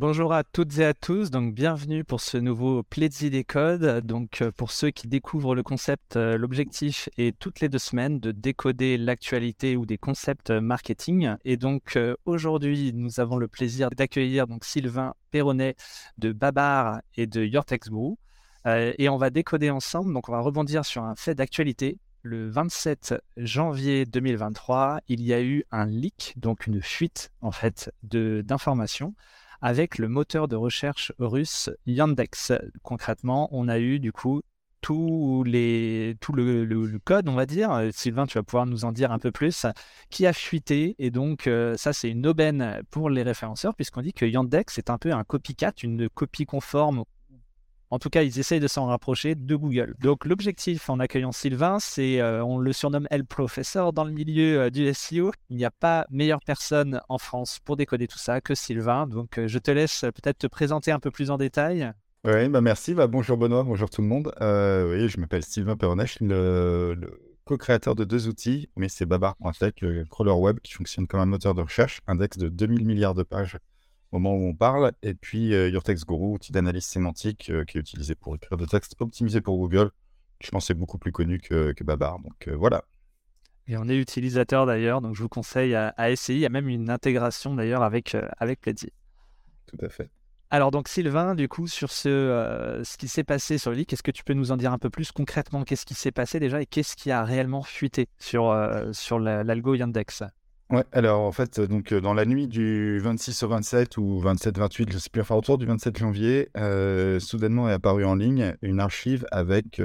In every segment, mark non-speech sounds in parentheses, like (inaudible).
Bonjour à toutes et à tous, donc bienvenue pour ce nouveau Pledzi des codes. Donc euh, pour ceux qui découvrent le concept, euh, l'objectif est toutes les deux semaines de décoder l'actualité ou des concepts euh, marketing. Et donc aujourd'hui, nous avons le plaisir d'accueillir donc Sylvain Perronnet de Babar et de Yortex et on va décoder ensemble. Donc on va rebondir sur un fait d'actualité. Le 27 janvier 2023, il y a eu un leak, donc une fuite en fait d'informations avec le moteur de recherche russe Yandex. Concrètement, on a eu du coup tous les, tout le, code, on va dire. Sylvain, tu vas pouvoir nous en dire un peu plus, qui a fuité. Et donc, euh, ça, c'est une aubaine pour les référenceurs, puisqu'on dit que Yandex est un peu un copycat, une copie conforme en tout cas, ils essayent de s'en rapprocher de Google. Donc, l'objectif en accueillant Sylvain, c'est, euh, on le surnomme El Professeur dans le milieu euh, du SEO. Il n'y a pas meilleure personne en France pour décoder tout ça que Sylvain. Donc, euh, je te laisse peut-être te présenter un peu plus en détail. Oui, bah merci. Bah, bonjour Benoît, bonjour tout le monde. oui, je m'appelle Sylvain suis le, co-créateur de deux outils, mais c'est Babar.tech, le crawler web qui fonctionne comme un moteur de recherche, index de 2000 milliards de pages au moment où on parle. Et puis euh, Your Text Guru, outil d'analyse sémantique euh, qui est utilisé pour écrire des textes optimisés pour Google. Je pense c'est beaucoup plus connu que, Babar. Donc euh, voilà. Et on est utilisateur d'ailleurs, donc je vous conseille à, essayer. Il y a même une intégration d'ailleurs avec, avec Tout à fait. Alors donc Sylvain, du coup, sur ce, ce qui s'est passé sur le lit, qu'est-ce que tu peux nous en dire un peu plus concrètement? Qu'est-ce qui s'est passé déjà et qu'est-ce qui a réellement fuité sur, sur l'algo Yandex? Ouais, alors en fait, donc dans la nuit du 26 au 27 ou 27-28, je sais plus, enfin autour du 27 janvier, soudainement est apparue en ligne une archive avec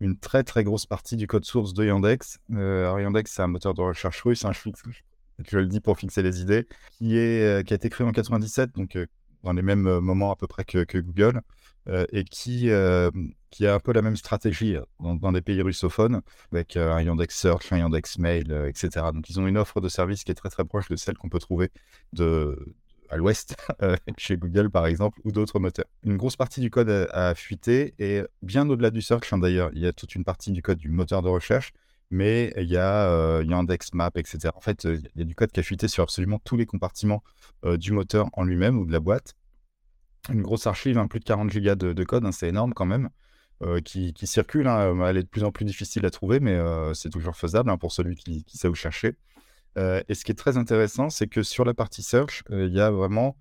une très très grosse partie du code source de Yandex. Yandex, c'est un moteur de recherche russe, un je le dis pour fixer les idées, qui, est, qui a été créé en 97, donc dans les mêmes moments à peu près que Google. Euh, et qui, euh, qui a un peu la même stratégie euh, dans, des pays russophones, avec un Yandex Search, un Yandex Mail, etc. Donc ils ont une offre de service qui est très très proche de celle qu'on peut trouver à l'ouest, (laughs) chez Google par exemple, ou d'autres moteurs. Une grosse partie du code a, fuité, et bien au-delà du search hein, d'ailleurs, il y a toute une partie du code du moteur de recherche, mais il y a Yandex Map, etc. En fait, il y a du code qui a fuité sur absolument tous les compartiments du moteur en lui-même ou de la boîte une grosse archive, hein, plus de 40 gigas de, code, hein, c'est énorme quand même, euh, qui, circule. Hein, elle est de plus en plus difficile à trouver, mais euh, c'est toujours faisable pour celui qui, sait où chercher. Euh, et ce qui est très intéressant, c'est que sur la partie search, il y a vraiment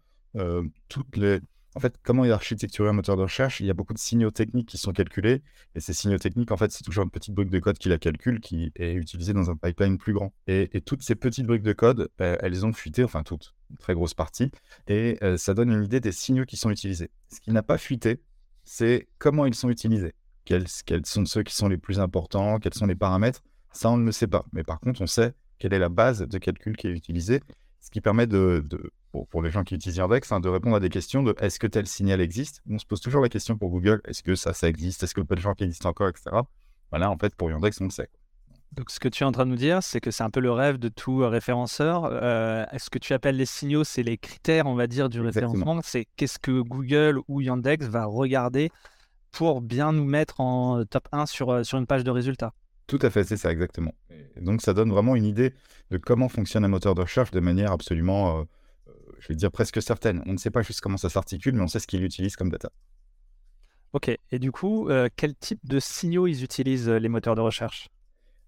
toutes les, en fait, comment est architecturé un moteur de recherche? Il y a beaucoup de signaux techniques qui sont calculés. Et ces signaux techniques, en fait, c'est toujours une petite brique de code qui la calcule, qui est utilisée dans un pipeline plus grand. Et, toutes ces petites briques de code, bah, elles ont fuité, enfin toutes, une très grosse partie. Et euh, ça donne une idée des signaux qui sont utilisés. Ce qui n'a pas fuité, c'est comment ils sont utilisés. Quels, quels sont ceux qui sont les plus importants Quels sont les paramètres? Ça, on ne le sait pas. Mais par contre, on sait quelle est la base de calcul qui est utilisée, ce qui permet de pour, les gens qui utilisent Yandex, hein, de répondre à des questions de est-ce que tel signal existe? On se pose toujours la question pour Google est-ce que ça, ça existe? Est-ce que le gens qui existe encore, etc. Voilà, en fait, pour Yandex, on le sait. Donc, ce que tu es en train de nous dire, c'est que c'est un peu le rêve de tout euh, référenceur. Euh, est-ce que tu appelles les signaux C'est les critères, on va dire, du référencement? C'est qu'est-ce que Google ou Yandex va regarder pour bien nous mettre en top 1 sur, euh, sur une page de résultats? Tout à fait, c'est ça, exactement. donc, ça donne vraiment une idée de comment fonctionne un moteur de recherche de manière absolument je vais dire presque certaine. On ne sait pas juste comment ça s'articule, mais on sait ce qu'il utilise comme data. Ok, et du coup, euh, quel type de signaux ils utilisent euh, les moteurs de recherche?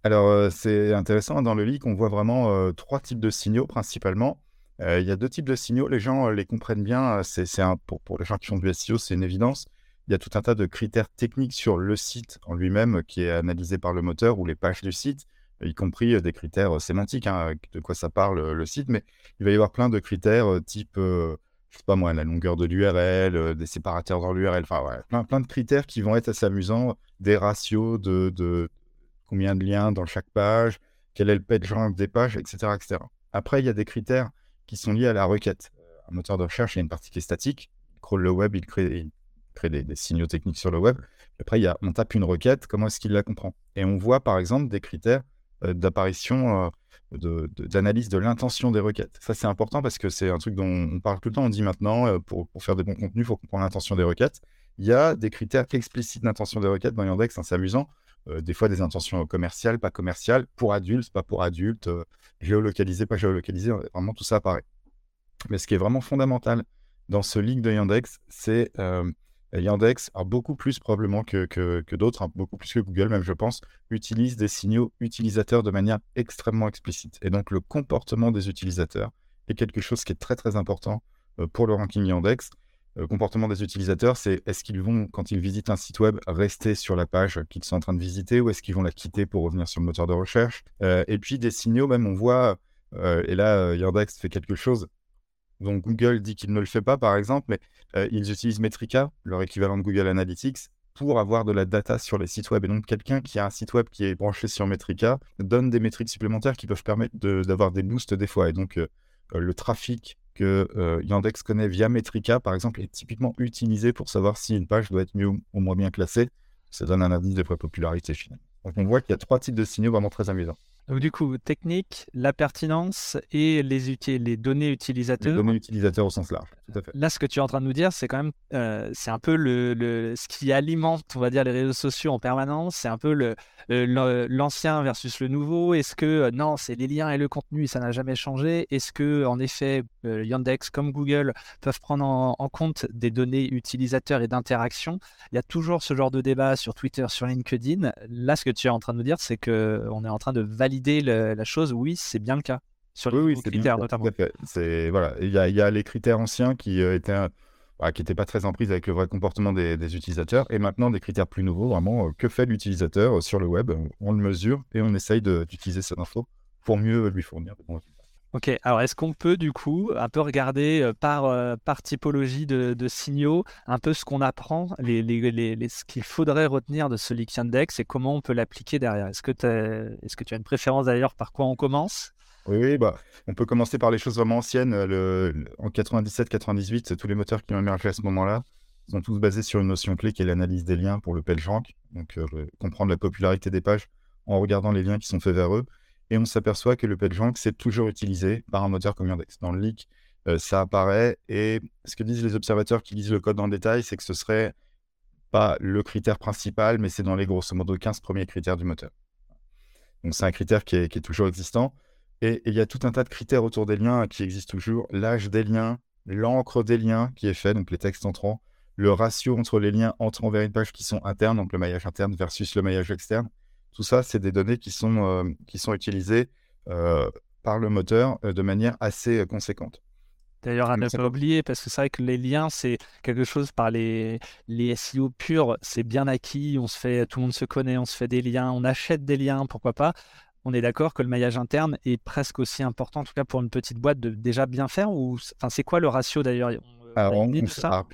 Alors, euh, c'est intéressant, dans le leak, on voit vraiment trois types de signaux principalement. Il y a deux types de signaux, les gens les comprennent bien, c'est pour, pour les gens qui font du SEO, c'est une évidence. Il y a tout un tas de critères techniques sur le site en lui-même qui est analysé par le moteur ou les pages du site y compris des critères sémantiques, hein, de quoi ça parle le site, mais il va y avoir plein de critères type, je sais pas moi, la longueur de l'URL, des séparateurs dans l'URL, enfin plein, plein de critères qui vont être assez amusants, des ratios de, combien de liens dans chaque page, quel est le page rank des pages, etc., etc. Après, il y a des critères qui sont liés à la requête. Un moteur de recherche, il y a une partie qui est statique, il crawl le web, il crée, des, des, signaux techniques sur le web. Après, il on tape une requête, comment est-ce qu'il la comprend? Et on voit par exemple des critères euh, d'apparition, euh, d'analyse de, l'intention des requêtes. Ça, c'est important parce que c'est un truc dont on parle tout le temps. On dit maintenant, euh, pour, faire des bons contenus, il faut comprendre l'intention des requêtes. Il y a des critères explicites d'intention des requêtes dans Yandex, hein, c'est amusant. des fois des intentions commerciales, pas commerciales, pour adultes, pas pour adultes, géolocalisé, pas géolocalisé, vraiment tout ça apparaît. Mais ce qui est vraiment fondamental dans ce leak de Yandex, c'est Yandex, beaucoup plus probablement que, d'autres, hein, beaucoup plus que Google même je pense, utilise des signaux utilisateurs de manière extrêmement explicite. Et donc le comportement des utilisateurs est quelque chose qui est très très important pour le ranking Yandex. Le comportement des utilisateurs, c'est est-ce qu'ils vont, quand ils visitent un site web, rester sur la page qu'ils sont en train de visiter ou est-ce qu'ils vont la quitter pour revenir sur le moteur de recherche? Et puis des signaux, même on voit, et là Yandex fait quelque chose donc Google dit qu'il ne le fait pas, par exemple, mais euh, ils utilisent Metrica, leur équivalent de Google Analytics, pour avoir de la data sur les sites web. Et donc quelqu'un qui a un site web qui est branché sur Metrica donne des métriques supplémentaires qui peuvent permettre d'avoir des boosts des fois. Et donc euh, euh, le trafic que Yandex connaît via Metrica, par exemple, est typiquement utilisé pour savoir si une page doit être mieux ou moins bien classée. Ça donne un indice de popularité finalement. Donc on voit qu'il y a trois types de signaux vraiment très amusants. Donc du coup, technique, la pertinence et les, les données utilisateurs. Les données utilisateurs au sens large, tout à fait. Là, ce que tu es en train de nous dire, c'est quand même, euh, c'est un peu le, ce qui alimente, on va dire, les réseaux sociaux en permanence. C'est un peu le, l'ancien versus le nouveau. Est-ce que euh, non, c'est les liens et le contenu, ça n'a jamais changé? Est-ce que en effet, euh, Yandex comme Google peuvent prendre en, en compte des données utilisateurs et d'interaction Il y a toujours ce genre de débat sur Twitter, sur LinkedIn. Là, ce que tu es en train de nous dire, c'est que on est en train de valider la chose, oui, c'est bien le cas. Sur les oui, critères notamment. C'est voilà, il y a, y a, les critères anciens qui euh, étaient bah, qui n'étaient pas très en prise avec le vrai comportement des, utilisateurs, et maintenant des critères plus nouveaux, vraiment, euh, que fait l'utilisateur sur le web? On le mesure et on essaye d'utiliser cette info pour mieux lui fournir Ok, alors est-ce qu'on peut du coup un peu regarder par, par typologie de, signaux un peu ce qu'on apprend, ce qu'il faudrait retenir de ce Leak Index et comment on peut l'appliquer derrière? Est-ce que, tu as une préférence d'ailleurs par quoi on commence? Oui, bah, on peut commencer par les choses vraiment anciennes. En 97-98, tous les moteurs qui ont émergé à ce moment-là sont tous basés sur une notion clé qui est l'analyse des liens pour le PageRank. Donc, comprendre la popularité des pages en regardant les liens qui sont faits vers eux et on s'aperçoit que le PageRank, c'est toujours utilisé par un moteur comme Yandex. Dans le leak, euh, ça apparaît, et ce que disent les observateurs qui lisent le code dans le détail, c'est que ce serait pas le critère principal, mais c'est dans les grosso modo 15 premiers critères du moteur. Donc c'est un critère qui est, toujours existant. Et il y a tout un tas de critères autour des liens qui existent toujours. L'âge des liens, l'encre des liens qui est fait, donc les textes entrants, le ratio entre les liens entrant vers une page qui sont internes, donc le maillage interne versus le maillage externe. Tout ça, c'est des données qui sont, euh, qui sont utilisées euh, par le moteur euh, de manière assez conséquente. D'ailleurs, à ne pas oublier, parce que c'est vrai que les liens, c'est quelque chose par les, les SEO purs, c'est bien acquis, on se fait, tout le monde se connaît, on se fait des liens, on achète des liens, pourquoi pas. On est d'accord que le maillage interne est presque aussi important, en tout cas pour une petite boîte, de déjà bien faire ou enfin, c'est quoi le ratio d'ailleurs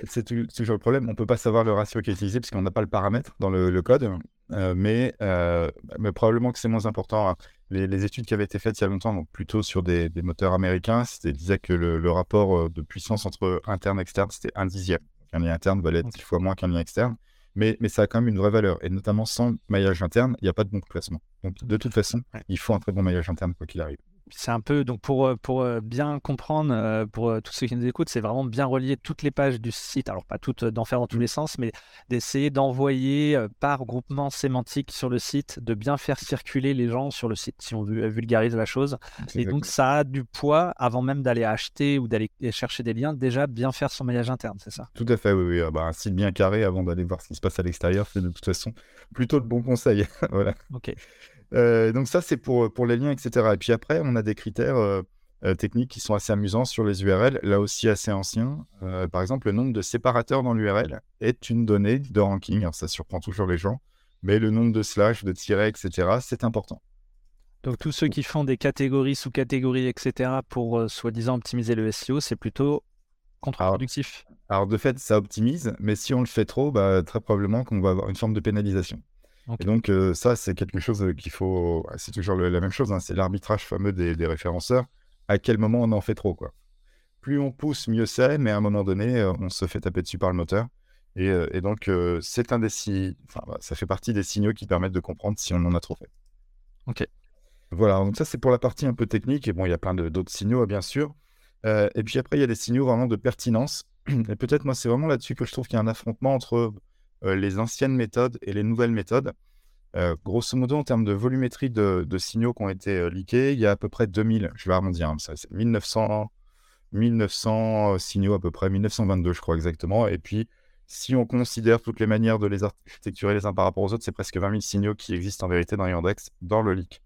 c'est toujours le problème, on ne peut pas savoir le ratio qui est utilisé parce qu'on n'a pas le paramètre dans le, code, mais, euh, mais, probablement que c'est moins important. Les, études qui avaient été faites il y a longtemps, donc plutôt sur des, moteurs américains, disaient que le, rapport euh, de puissance entre interne et externe, c'était un dixième. Un lien interne valait dix fois moins qu'un lien externe, mais, mais ça a quand même une vraie valeur. Et notamment sans maillage interne, il n'y a pas de bon placement. Donc de toute façon, il faut un très bon maillage interne quoi qu'il arrive c'est un peu, donc pour, euh, pour euh, bien comprendre, euh, pour tous ceux qui nous écoutent, c'est vraiment bien relier toutes les pages du site, alors pas toutes d'en faire dans tous mmh. les sens, mais d'essayer d'envoyer par groupement sémantique sur le site, de bien faire circuler les gens sur le site, si on vulgarise la chose. Et donc ça a du poids avant même d'aller acheter ou d'aller chercher des liens, déjà bien faire son maillage interne, c'est ça? Tout à fait, oui. oui. Ah bah, un site bien carré avant d'aller voir ce qui se passe à l'extérieur, c'est de toute façon plutôt de bons conseils. (laughs) voilà. Ok. Euh, donc ça, c'est pour, pour les liens, etc. Et puis après, on a des critères euh, euh, techniques qui sont assez amusants sur les URL, là aussi assez anciens. par exemple, le nombre de séparateurs dans l'URL est une donnée de ranking. Alors, ça surprend toujours les gens, mais le nombre de slash, de tirets, etc., c'est important. Donc tous ceux qui font des catégories, sous-catégories, etc., pour soi-disant optimiser le SEO, c'est plutôt contre-productif. Alors, de fait, ça optimise, mais si on le fait trop, bah, très probablement qu'on va avoir une forme de pénalisation. Et donc, euh, ça, c'est quelque chose euh, qu'il faut. C'est toujours la même chose, hein, c'est l'arbitrage fameux des, référenceurs. À quel moment on en fait trop, quoi? Plus on pousse, mieux c'est, mais à un moment donné, euh, on se fait taper dessus par le moteur. Et, donc, c'est un des enfin, bah, ça fait partie des signaux qui permettent de comprendre si on en a trop fait. Ok. Voilà, donc ça, c'est pour la partie un peu technique. Et bon, il y a plein d'autres signaux, bien sûr. et puis après, il y a des signaux vraiment de pertinence. Et peut-être, moi, c'est vraiment là-dessus que je trouve qu'il y a un affrontement entre les anciennes méthodes et les nouvelles méthodes. grosso modo, en termes de volumétrie de, signaux qui ont été leakés, il y a à peu près 2000, je vais arrondir, hein, ça, 1900, 1900 signaux à peu près, 1922 je crois exactement. Et puis, si on considère toutes les manières de les architecturer les uns par rapport aux autres, c'est presque 20 000 signaux qui existent en vérité dans Yandex, dans le leak.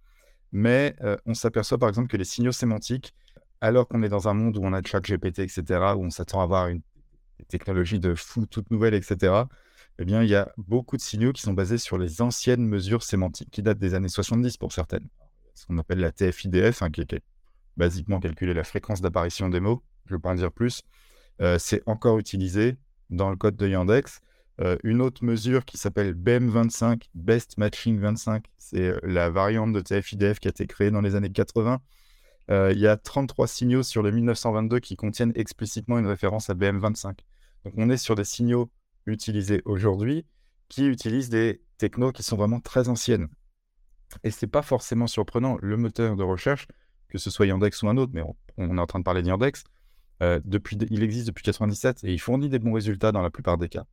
Mais on s'aperçoit par exemple que les signaux sémantiques, alors qu'on est dans un monde où on a chat GPT, etc., où on s'attend à avoir une technologie de fou toute nouvelle, etc., eh bien, il y a beaucoup de signaux qui sont basés sur les anciennes mesures sémantiques qui datent des années 70 pour certaines. Ce qu'on appelle la TF-IDF, hein, qui est basiquement calculer la fréquence d'apparition des mots, je ne vais pas en dire plus. Euh, c'est encore utilisé dans le code de Yandex. Euh, une autre mesure qui s'appelle BEM25, Best Matching 25, c'est euh, la variante de TF-IDF qui a été créée dans les années 80. il y a 33 signaux sur le 1922 qui contiennent explicitement une référence à BM25. Donc on est sur des signaux utilisés aujourd'hui qui utilisent des technos qui sont vraiment très anciennes. Et c'est pas forcément surprenant. Le moteur de recherche, que ce soit Yandex ou un autre, mais on, est en train de parler de euh, depuis, il existe depuis 97 et il fournit des bons résultats dans la plupart des cas.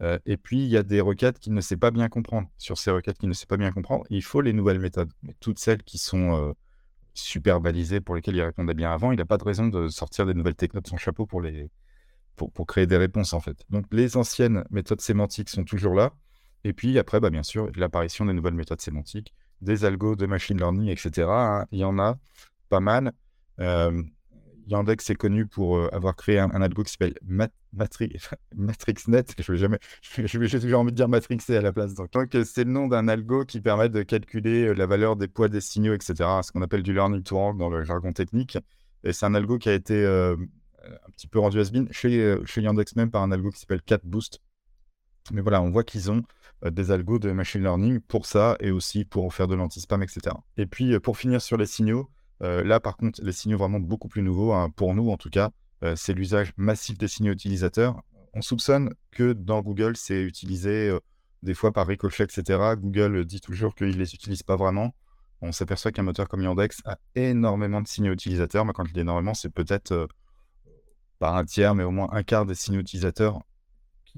Euh, et puis, il y a des requêtes qu'il ne sait pas bien comprendre. Sur ces requêtes qu'il ne sait pas bien comprendre, il faut les nouvelles méthodes. Mais toutes celles qui sont euh, super balisées, pour lesquelles il répondait bien avant, il n'a pas de raison de sortir des nouvelles techniques de son chapeau pour les, pour, créer des réponses en fait. Donc les anciennes méthodes sémantiques sont toujours là. Et puis après, bah, bien sûr, l'apparition des nouvelles méthodes sémantiques, des algos de machine learning, etc. Hein. il y en a pas mal. Euh, Yandex est connu pour euh, avoir créé un, algo qui s'appelle (laughs) MatrixNet. Je vais jamais, (laughs) j'ai toujours envie de dire MatrixC à la place. Donc, c'est le nom d'un algo qui permet de calculer euh, la valeur des poids des signaux, etc. Ce qu'on appelle du learning to rank dans le jargon technique. Et c'est un algo qui a été un petit peu rendu has-been chez, euh, chez Yandex même par un algo qui s'appelle CatBoost. Mais voilà, on voit qu'ils ont euh, des algos de machine learning pour ça et aussi pour faire de l'anti-spam, etc. Et puis pour finir sur les signaux, là par contre, les signaux vraiment beaucoup plus nouveaux, hein, pour nous en tout cas, c'est l'usage massif des signaux utilisateurs. On soupçonne que dans Google, c'est utilisé des fois par ricochet, etc. Google dit toujours qu'il ne les utilise pas vraiment. On s'aperçoit qu'un moteur comme Yandex a énormément de signaux utilisateurs. Mais quand je dis énormément, c'est peut-être par un tiers, mais au moins un quart des signaux utilisateurs,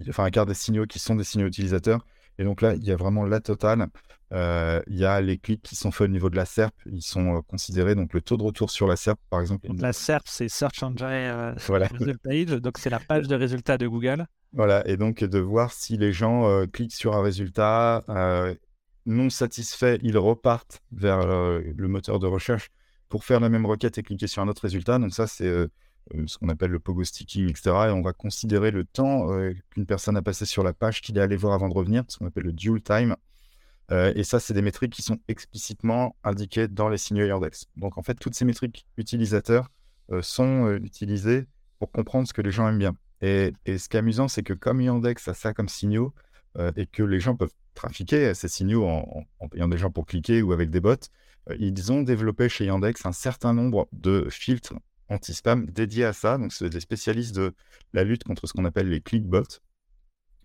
enfin un quart des signaux qui sont des signaux utilisateurs. Et donc là, il y a vraiment la totale. Euh, il y a les clics qui sont faits au niveau de la SERP, ils sont euh, considérés, donc le taux de retour sur la SERP, par exemple. la SERP, c'est Search Engine euh, voilà. (laughs) Page, donc c'est la (laughs) page de résultats de Google. Voilà, et donc de voir si les gens cliquent sur un résultat non satisfait, ils repartent vers le moteur de recherche pour faire la même requête et cliquer sur un autre résultat. Donc ça, c'est ce qu'on appelle le pogo sticking, etc. Et on va considérer le temps euh, qu'une personne a passé sur la page qu'il est allé voir avant de revenir, ce qu'on appelle le dual time. Euh, et ça, c'est des métriques qui sont explicitement indiquées dans les signaux Yandex. Donc en fait, toutes ces métriques utilisateurs sont utilisées pour comprendre ce que les gens aiment bien. Et, ce qui est amusant, c'est que comme Yandex a ça comme signaux, et que les gens peuvent trafiquer ces signaux en, payant des gens pour cliquer ou avec des bots, ils ont développé chez Yandex un certain nombre de filtres anti-spam dédié à ça. Donc, c'est des spécialistes de la lutte contre ce qu'on appelle les clickbots,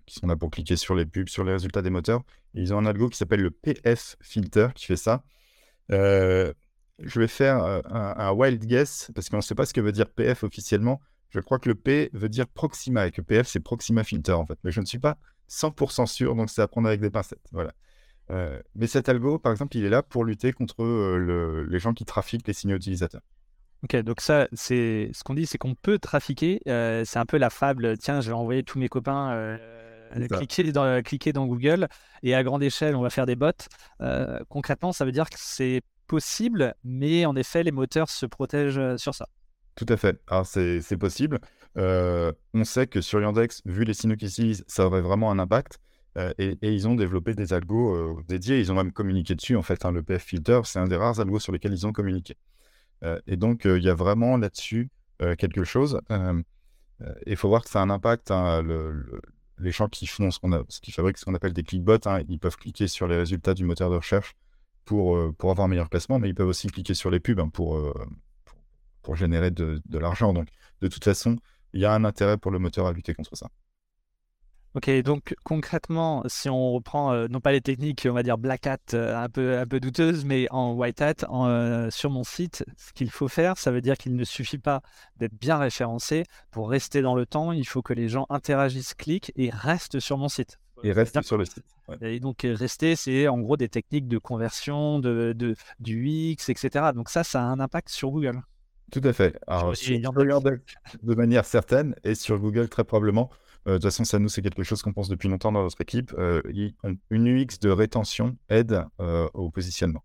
qui sont là pour cliquer sur les pubs, sur les résultats des moteurs. ils ont un algo qui s'appelle le PF filter qui fait ça. Euh, je vais faire euh, un, wild guess parce qu'on ne sait pas ce que veut dire PF officiellement. Je crois que le P veut dire Proxima et que PF c'est Proxima Filter en fait. Mais je ne suis pas 100% sûr, donc c'est à prendre avec des pincettes. Voilà. Euh, mais cet algo, par exemple, il est là pour lutter contre les gens qui trafiquent les signaux utilisateurs. Ok, donc ça, c'est ce qu'on dit, c'est qu'on peut trafiquer. Euh, c'est un peu la fable. Tiens, je vais envoyer tous mes copains euh, cliquer, dans, cliquer dans Google et à grande échelle, on va faire des bots. Euh, concrètement, ça veut dire que c'est possible, mais en effet, les moteurs se protègent sur ça. Tout à fait. Alors, c'est possible. on sait que sur Yandex, vu les signaux qu'ils utilisent, ça aurait vraiment un impact. Et, ils ont développé des algos dédiés. Ils ont même communiqué dessus. En fait, hein, le PF Filter, c'est un des rares algos sur lesquels ils ont communiqué. Euh, et donc, euh, il y a vraiment là-dessus euh, quelque chose. Il faut voir que ça a un impact. Hein, les gens qui font ce, qu'on a, ce qui fabriquent ce qu'on appelle des clickbots, hein, ils peuvent cliquer sur les résultats du moteur de recherche pour, avoir un meilleur classement, mais ils peuvent aussi cliquer sur les pubs hein, pour, pour, générer de, de l'argent. Donc, de toute façon, il y a un intérêt pour le moteur à lutter contre ça. Ok, donc concrètement, si on reprend euh, non pas les techniques, on va dire black hat euh, un peu un peu douteuses, mais en white hat, euh, sur mon site, ce qu'il faut faire, ça veut dire qu'il ne suffit pas d'être bien référencé pour rester dans le temps. Il faut que les gens interagissent, cliquent et restent sur mon site. Et rester sur le site. Et donc, rester, c'est en gros des techniques de conversion, de, de, du UX, etc. Donc, ça, ça a un impact sur Google. Tout à fait. Alors, sur de manière certaine et sur Google très probablement. Euh, de toute façon, ça nous, c'est quelque chose qu'on pense depuis longtemps dans notre équipe. Euh, une UX de rétention aide euh, au positionnement.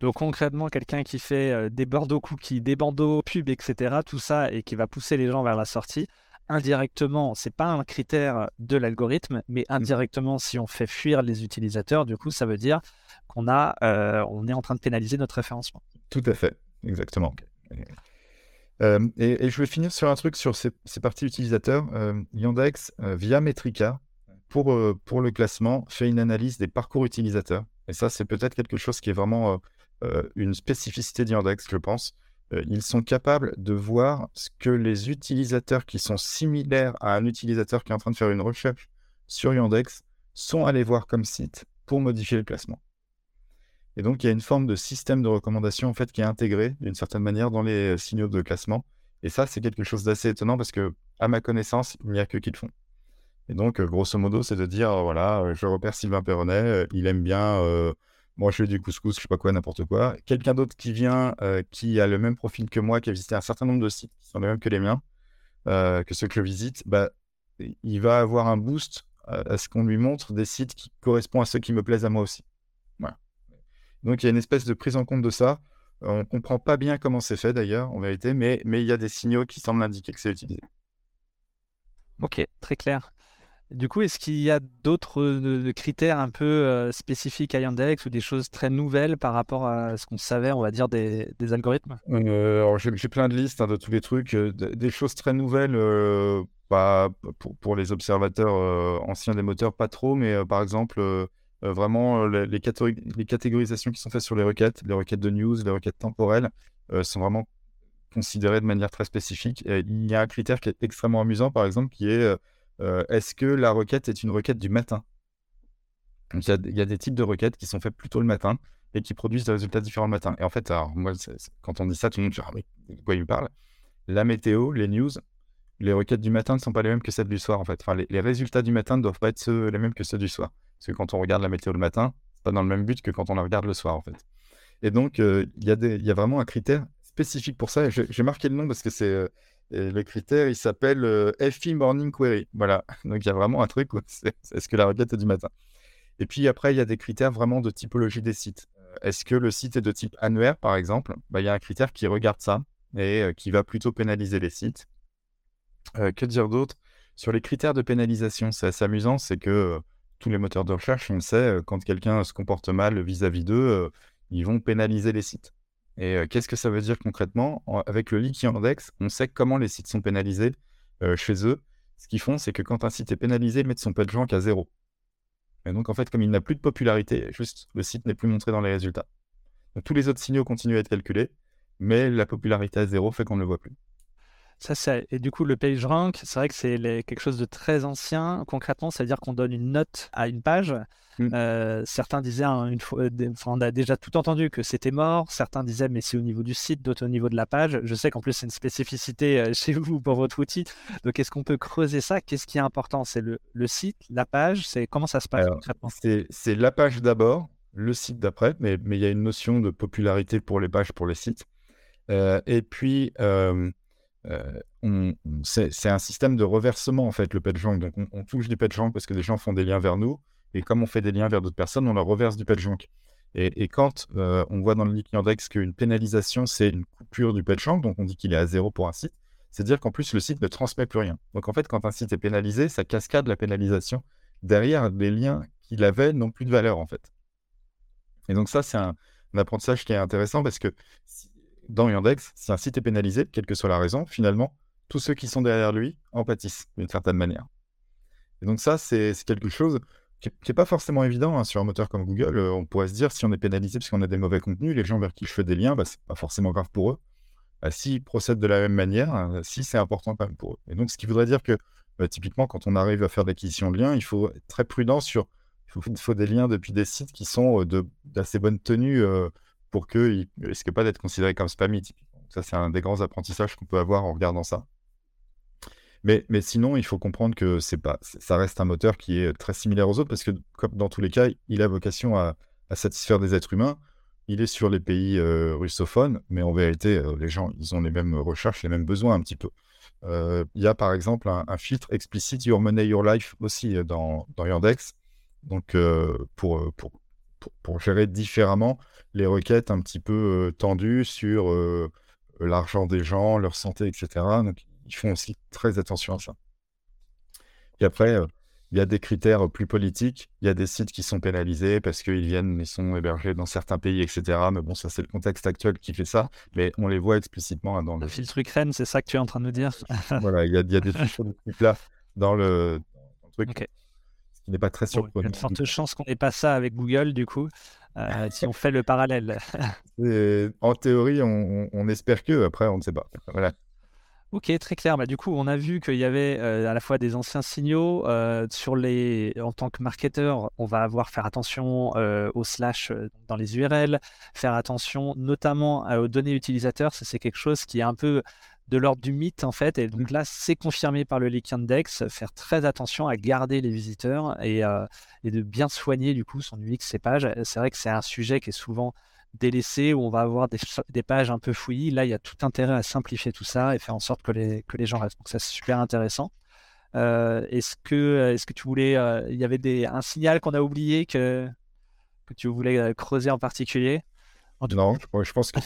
Donc concrètement, quelqu'un qui fait des Bordeaux cookies, des bandeaux pubs, etc., tout ça, et qui va pousser les gens vers la sortie, indirectement, c'est pas un critère de l'algorithme, mais mmh. indirectement, si on fait fuir les utilisateurs, du coup, ça veut dire qu'on a, on est en train de pénaliser notre référencement. Tout à fait, exactement. Euh, et, je vais finir sur un truc sur ces, parties utilisateurs. Euh, Yandex, euh, via Metrica, pour, pour le classement, fait une analyse des parcours utilisateurs. Et ça, c'est peut-être quelque chose qui est vraiment une spécificité d'Yandex, je pense. ils sont capables de voir ce que les utilisateurs qui sont similaires à un utilisateur qui est en train de faire une recherche sur Yandex sont allés voir comme site pour modifier le classement. Et donc, il y a une forme de système de recommandation en fait qui est intégré d'une certaine manière dans les euh, signaux de classement. Et ça, c'est quelque chose d'assez étonnant parce que, à ma connaissance, il n'y a que qui le font. Et donc, euh, grosso modo, c'est de dire voilà, euh, je repère Sylvain Perronnet, il aime bien, moi je fais du couscous, je sais pas quoi, n'importe quoi. Quelqu'un d'autre qui vient, qui a le même profil que moi, qui a visité un certain nombre de sites qui sont les mêmes que les miens, que ceux que je visite, bah, il va avoir un boost à ce qu'on lui montre des sites qui correspondent à ceux qui me plaisent à moi aussi. Donc il y a une espèce de prise en compte de ça. On ne comprend pas bien comment c'est fait d'ailleurs, en vérité, mais, mais il y a des signaux qui semblent indiquer que c'est utilisé. Ok, très clair. Du coup, est-ce qu'il y a d'autres euh, critères un peu euh, spécifiques à Yandex ou des choses très nouvelles par rapport à ce qu'on savait, on va dire, des, algorithmes? Euh, J'ai plein de listes hein, de tous les trucs. des choses très nouvelles, pas pour, pour, les observateurs anciens des moteurs, pas trop, mais par exemple, euh, vraiment, euh, les, catégorisations qui sont faites sur les requêtes, les requêtes de news, les requêtes temporelles, euh, sont vraiment considérées de manière très spécifique. il y a un critère qui est extrêmement amusant, par exemple, qui est est-ce que la requête est une requête du matin? Il y, a, des types de requêtes qui sont faites plutôt le matin et qui produisent des résultats différents le matin. Et en fait, alors, moi, quand on dit ça, tout le monde dit ah, mais de quoi il me parle? La météo, les news, les requêtes du matin ne sont pas les mêmes que celles du soir, en fait. Enfin, les, les résultats du matin ne doivent pas être les mêmes que ceux du soir. Parce que quand on regarde la météo le matin, c'est pas dans le même but que quand on la regarde le soir, en fait. Et donc, euh, il y, a vraiment un critère spécifique pour ça. J'ai marqué le nom parce que c'est euh, le critère, il s'appelle euh, FI Morning Query. Voilà. (laughs) Donc, il y a vraiment un truc, (laughs) est-ce que la requête est du matin Et puis après, il y a des critères vraiment de typologie des sites. Est-ce que le site est de type annuaire, par exemple? Bah, Il y a un critère qui regarde ça et qui va plutôt pénaliser les sites. que dire d'autre? Sur les critères de pénalisation, c'est assez amusant, c'est que tous les moteurs de recherche, on le sait, quand quelqu'un se comporte mal vis-à-vis d'eux, ils vont pénaliser les sites. Et qu'est-ce que ça veut dire concrètement? Avec le Leaky Index, on sait comment les sites sont pénalisés chez eux. Ce qu'ils font, c'est que quand un site est pénalisé, ils mettent son PageRank à zéro. Et donc, en fait, comme il n'a plus de popularité, juste le site n'est plus montré dans les résultats. tous les autres signaux continuent à être calculés, mais la popularité à zéro fait qu'on ne le voit plus. Ça, et du coup, le page rank, c'est vrai que c'est quelque chose de très ancien. Concrètement, c'est-à-dire qu'on donne une note à une page. Mmh. Euh, certains disaient, une fois, on a déjà tout entendu que c'était mort. Certains disaient, mais c'est au niveau du site, d'autres au niveau de la page. Je sais qu'en plus, c'est une spécificité euh, chez vous pour votre outil. Donc, est-ce qu'on peut creuser ça? Qu'est-ce qui est important? C'est le, site, la page C'est comment ça se passe concrètement? C'est la page d'abord, le site d'après, mais, mais il y a une notion de popularité pour les pages, pour les sites. Euh, et puis, euh, c'est un système de reversement en fait le PageRank. Donc on, touche du PageRank parce que des gens font des liens vers nous et comme on fait des liens vers d'autres personnes, on leur reverse du PageRank. Et, et quand euh, on voit dans le Leaky Index qu'une pénalisation c'est une coupure du PageRank, donc on dit qu'il est à zéro pour un site, c'est-à-dire qu'en plus le site ne transmet plus rien. Donc en fait quand un site est pénalisé, ça cascade la pénalisation derrière les liens qu'il avait n'ont plus de valeur en fait. Et donc ça c'est un, apprentissage qui est intéressant parce que dans Yandex, si un site est pénalisé, quelle que soit la raison, finalement, tous ceux qui sont derrière lui en pâtissent d'une certaine manière. Et donc ça, c'est quelque chose qui n'est pas forcément évident hein, sur un moteur comme Google. Euh, on pourrait se dire, si on est pénalisé parce qu'on a des mauvais contenus, les gens vers qui je fais des liens, bah, c'est pas forcément grave pour eux. Bah, S'ils procèdent de la même manière, euh, si c'est important quand même pour eux. Et donc, ce qui voudrait dire que, bah, typiquement, quand on arrive à faire l'acquisition de liens, il faut être très prudent sur... Il faut, des liens depuis des sites qui sont euh, d'assez bonne tenue pour qu'ils ne risquent pas d'être considérés comme spammy. Ça, c'est un des grands apprentissages qu'on peut avoir en regardant ça. Mais, mais sinon, il faut comprendre que c'est pas, ça reste un moteur qui est très similaire aux autres parce que, comme dans tous les cas, il a vocation à, satisfaire des êtres humains. Il est sur les pays russophones, mais en vérité, les gens, ils ont les mêmes recherches, les mêmes besoins un petit peu. Il y a par exemple un, filtre explicite Your Money, Your Life aussi dans, dans Yandex. Donc, pour, pour, pour, gérer différemment les requêtes un petit peu tendues sur l'argent des gens, leur santé, etc. Donc, ils font aussi très attention à ça. Et après, il y a des critères plus politiques. Il y a des sites qui sont pénalisés parce qu'ils viennent, ils sont hébergés dans certains pays, etc. Mais bon, ça, c'est le contexte actuel qui fait ça. Mais on les voit explicitement dans le. Le filtre Ukraine, c'est ça que tu es en train de nous dire? (laughs) Voilà, il y a, il y a des filtres de ce type-là dans le, truc. Ce qui n'est pas très surprenant. il y a de fortes chances qu'on n'ait pas ça avec Google, du coup. Euh, si on fait le parallèle. (laughs) en théorie, on, on, espère que, après, on ne sait pas. Voilà. Ok, très clair. Bah, du coup, on a vu qu'il y avait euh, à la fois des anciens signaux. Euh, sur les... En tant que marketeur, on va avoir faire attention aux slash dans les URL, faire attention notamment aux données utilisateurs. Ça, c'est quelque chose qui est un peu de l'ordre du mythe en fait. Et donc là, c'est confirmé par le Leak Index. Faire très attention à garder les visiteurs et, et de bien soigner du coup son UX, ses pages. C'est vrai que c'est un sujet qui est souvent délaissé où on va avoir des, pages un peu fouillies. Là, il y a tout intérêt à simplifier tout ça et faire en sorte que les, que les gens restent. Donc ça, c'est super intéressant. Euh, est-ce que, est que tu voulais, euh, il y avait des, un signal qu'on a oublié que, que tu voulais euh, creuser en particulier? Non, je, pense que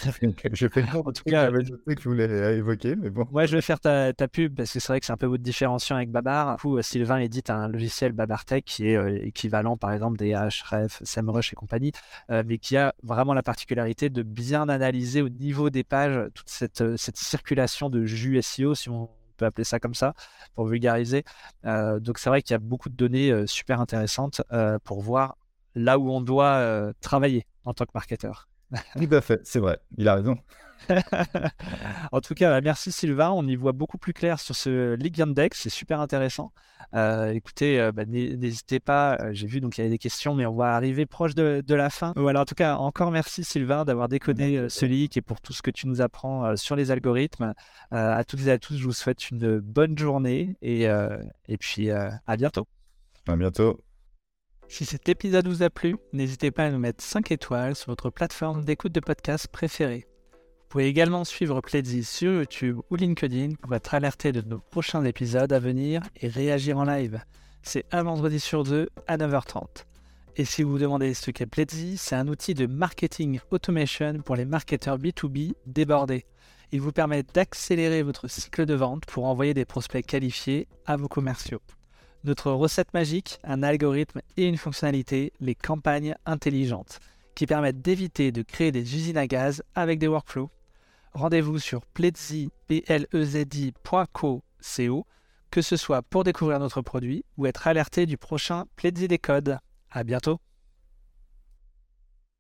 j'ai fait (laughs) en tout cas, que je voulais évoquer, mais bon. Moi, je vais faire ta, pub parce que c'est vrai que c'est un peu votre différenciant avec Babar. Du coup, euh, Sylvain édite un logiciel BabarTech qui est euh, équivalent, par exemple, des Href, SEMrush et compagnie, euh, mais qui a vraiment la particularité de bien analyser au niveau des pages toute cette, cette circulation de jus SEO, si on peut appeler ça comme ça, pour vulgariser. donc, c'est vrai qu'il y a beaucoup de données super intéressantes pour voir là où on doit travailler en tant que marketeur. Tout à fait, c'est vrai, il a raison. (laughs) en tout cas, bah, merci Sylvain. On y voit beaucoup plus clair sur ce League Index. C'est super intéressant. Euh, écoutez, euh, bah, n'hésitez pas. Euh, j'ai vu donc il y avait des questions, mais on va arriver proche de, la fin. Voilà, en tout cas, encore merci Sylvain d'avoir décodé ce leak et pour tout ce que tu nous apprends sur les algorithmes. à toutes et à tous, je vous souhaite une bonne journée et, et puis à bientôt. À bientôt. Si cet épisode vous a plu, n'hésitez pas à nous mettre 5 étoiles sur votre plateforme d'écoute de podcast préférée. Vous pouvez également suivre Pledzi sur YouTube ou LinkedIn pour être alerté de nos prochains épisodes à venir et réagir en live. C'est un vendredi sur deux à 9h30. Et si vous vous demandez ce qu'est Pledzi, c'est un outil de marketing automation pour les marketeurs B2B débordés. Il vous permet d'accélérer votre cycle de vente pour envoyer des prospects qualifiés à vos commerciaux. Notre recette magique, un algorithme et une fonctionnalité, les campagnes intelligentes, qui permettent d'éviter de créer des usines à gaz avec des workflows. Rendez-vous sur plezi.co, que ce soit pour découvrir notre produit ou être alerté du prochain Pledzi des codes. À bientôt!